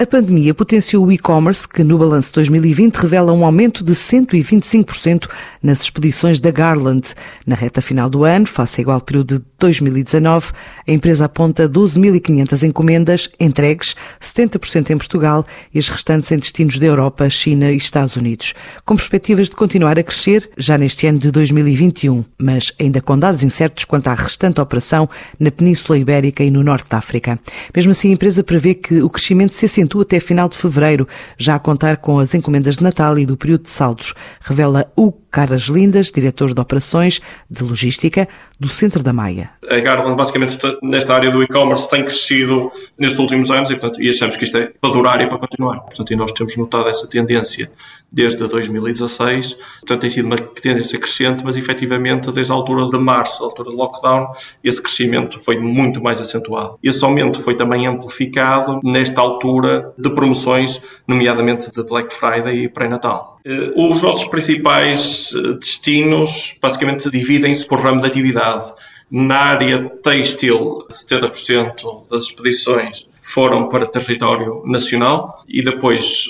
A pandemia potenciou o e-commerce, que no balanço 2020 revela um aumento de 125% nas expedições da Garland. Na reta final do ano, face ao igual período de 2019, a empresa aponta 12.500 encomendas entregues, 70% em Portugal e as restantes em destinos da Europa, China e Estados Unidos, com perspectivas de continuar a crescer já neste ano de 2021, mas ainda com dados incertos quanto à restante operação na Península Ibérica e no Norte da África. Mesmo assim, a empresa prevê que o crescimento se assente até final de fevereiro, já a contar com as encomendas de Natal e do período de saldos, revela o Caras Lindas, diretor de operações de logística do Centro da Maia. A Garland, basicamente, nesta área do e-commerce, tem crescido nestes últimos anos e, portanto, e achamos que isto é para durar e para continuar. Portanto, e nós temos notado essa tendência desde 2016. Portanto, tem sido uma tendência crescente, mas efetivamente, desde a altura de março, a altura do lockdown, esse crescimento foi muito mais acentuado. Esse aumento foi também amplificado nesta altura de promoções, nomeadamente de Black Friday e pré-natal. Eh, os nossos principais eh, destinos basicamente dividem-se por ramo de atividade. Na área têxtil, 70% das expedições foram para território nacional e depois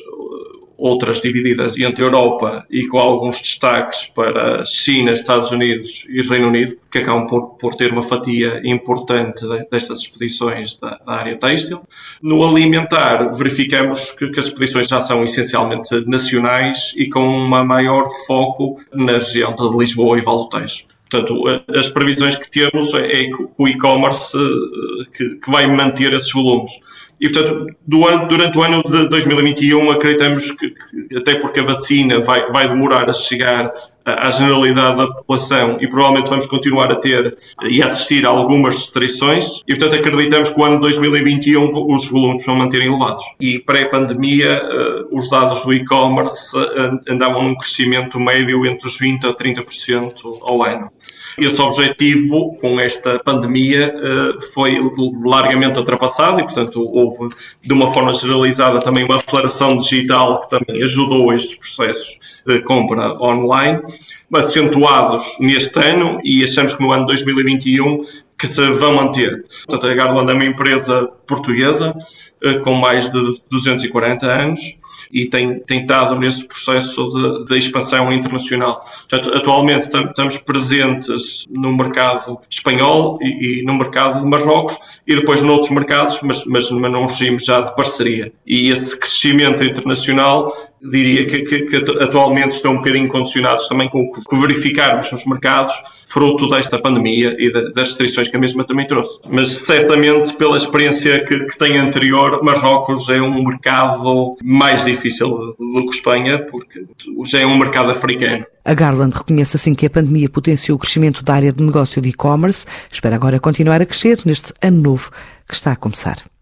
outras divididas entre Europa e com alguns destaques para China, Estados Unidos e Reino Unido, que acabam por, por ter uma fatia importante destas expedições da, da área têxtil. No alimentar, verificamos que, que, as expedições já são essencialmente nacionais e com um maior foco na região de Lisboa e Val do Tejo. Portanto, as previsões que temos é que o e-commerce eh, que, que, vai manter esses volumes. E, portanto, ano, durante o ano de 2021, acreditamos que, que, até porque a vacina vai, vai demorar a chegar à generalidade da população e provavelmente vamos continuar a ter e assistir a algumas restrições e, portanto, acreditamos que o ano de 2021 os volumes vão manter elevados. E pré-pandemia, eh, os dados do e-commerce eh, andavam num crescimento médio entre os 20% a 30% ao ano. Esse objetivo, com esta pandemia, eh, foi largamente ultrapassado e, portanto, houve, de uma forma generalizada, também uma aceleração digital que também ajudou estes processos de compra online, acentuados neste ano e achamos que no ano 2021 que se vão manter. Portanto, a Garland é uma empresa portuguesa eh, com mais de 240 anos e tem, estado nesse processo de, de expansão internacional. Portanto, atualmente estamos presentes no mercado espanhol e, e, no mercado de Marrocos e depois noutros mercados, mas, mas num regime já de parceria. E esse crescimento internacional diria que, que, que, atualmente estão um bocadinho condicionados também com o que verificarmos nos mercados, fruto desta pandemia e das restrições que a mesma também trouxe. Mas certamente, pela experiência que, que tem anterior, Marrocos é um mercado mais difícil do que Espanha, porque já é um mercado africano. A Garland reconhece assim que a pandemia potenciou o crescimento da área de negócio de e-commerce, espera agora continuar a crescer neste ano novo que está a começar.